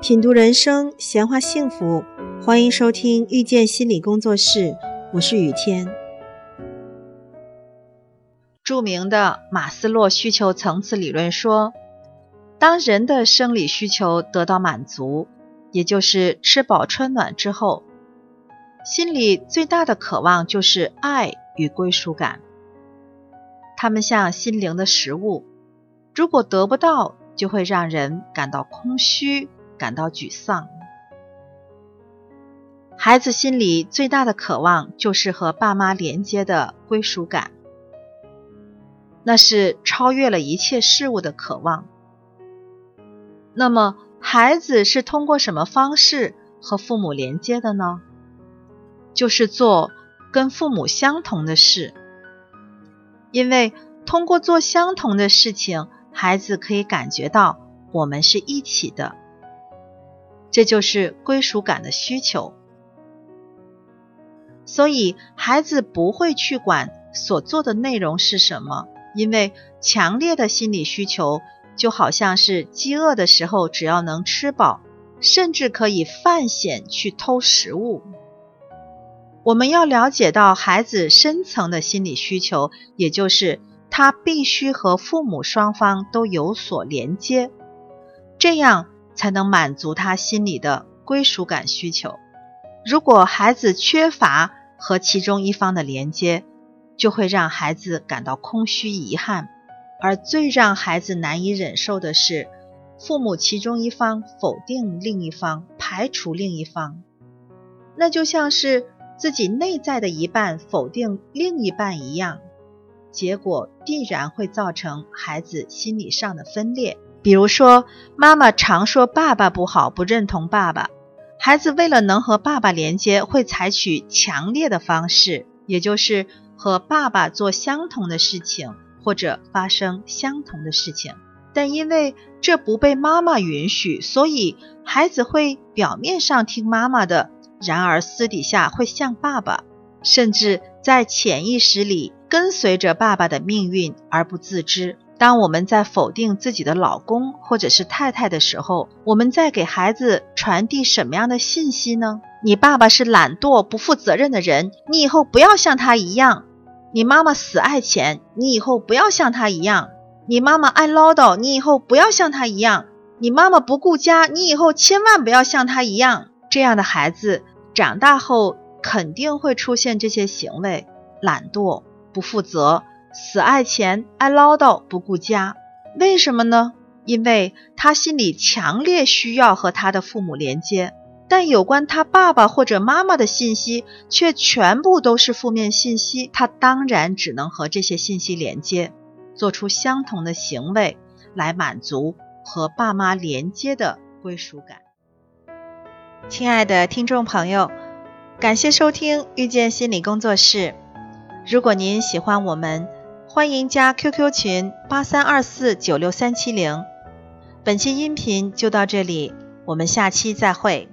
品读人生，闲话幸福，欢迎收听遇见心理工作室，我是雨天。著名的马斯洛需求层次理论说，当人的生理需求得到满足，也就是吃饱穿暖之后，心里最大的渴望就是爱与归属感。它们像心灵的食物，如果得不到，就会让人感到空虚。感到沮丧。孩子心里最大的渴望就是和爸妈连接的归属感，那是超越了一切事物的渴望。那么，孩子是通过什么方式和父母连接的呢？就是做跟父母相同的事，因为通过做相同的事情，孩子可以感觉到我们是一起的。这就是归属感的需求，所以孩子不会去管所做的内容是什么，因为强烈的心理需求就好像是饥饿的时候，只要能吃饱，甚至可以犯险去偷食物。我们要了解到孩子深层的心理需求，也就是他必须和父母双方都有所连接，这样。才能满足他心里的归属感需求。如果孩子缺乏和其中一方的连接，就会让孩子感到空虚遗憾。而最让孩子难以忍受的是，父母其中一方否定另一方、排除另一方，那就像是自己内在的一半否定另一半一样，结果必然会造成孩子心理上的分裂。比如说，妈妈常说爸爸不好，不认同爸爸。孩子为了能和爸爸连接，会采取强烈的方式，也就是和爸爸做相同的事情，或者发生相同的事情。但因为这不被妈妈允许，所以孩子会表面上听妈妈的，然而私底下会像爸爸，甚至在潜意识里跟随着爸爸的命运而不自知。当我们在否定自己的老公或者是太太的时候，我们在给孩子传递什么样的信息呢？你爸爸是懒惰、不负责任的人，你以后不要像他一样；你妈妈死爱钱，你以后不要像他一样；你妈妈爱唠叨，你以后不要像他一样；你妈妈不顾家，你以后千万不要像他一样。这样的孩子长大后肯定会出现这些行为：懒惰、不负责。死爱钱，爱唠叨，不顾家，为什么呢？因为他心里强烈需要和他的父母连接，但有关他爸爸或者妈妈的信息却全部都是负面信息，他当然只能和这些信息连接，做出相同的行为来满足和爸妈连接的归属感。亲爱的听众朋友，感谢收听遇见心理工作室。如果您喜欢我们，欢迎加 QQ 群八三二四九六三七零。本期音频就到这里，我们下期再会。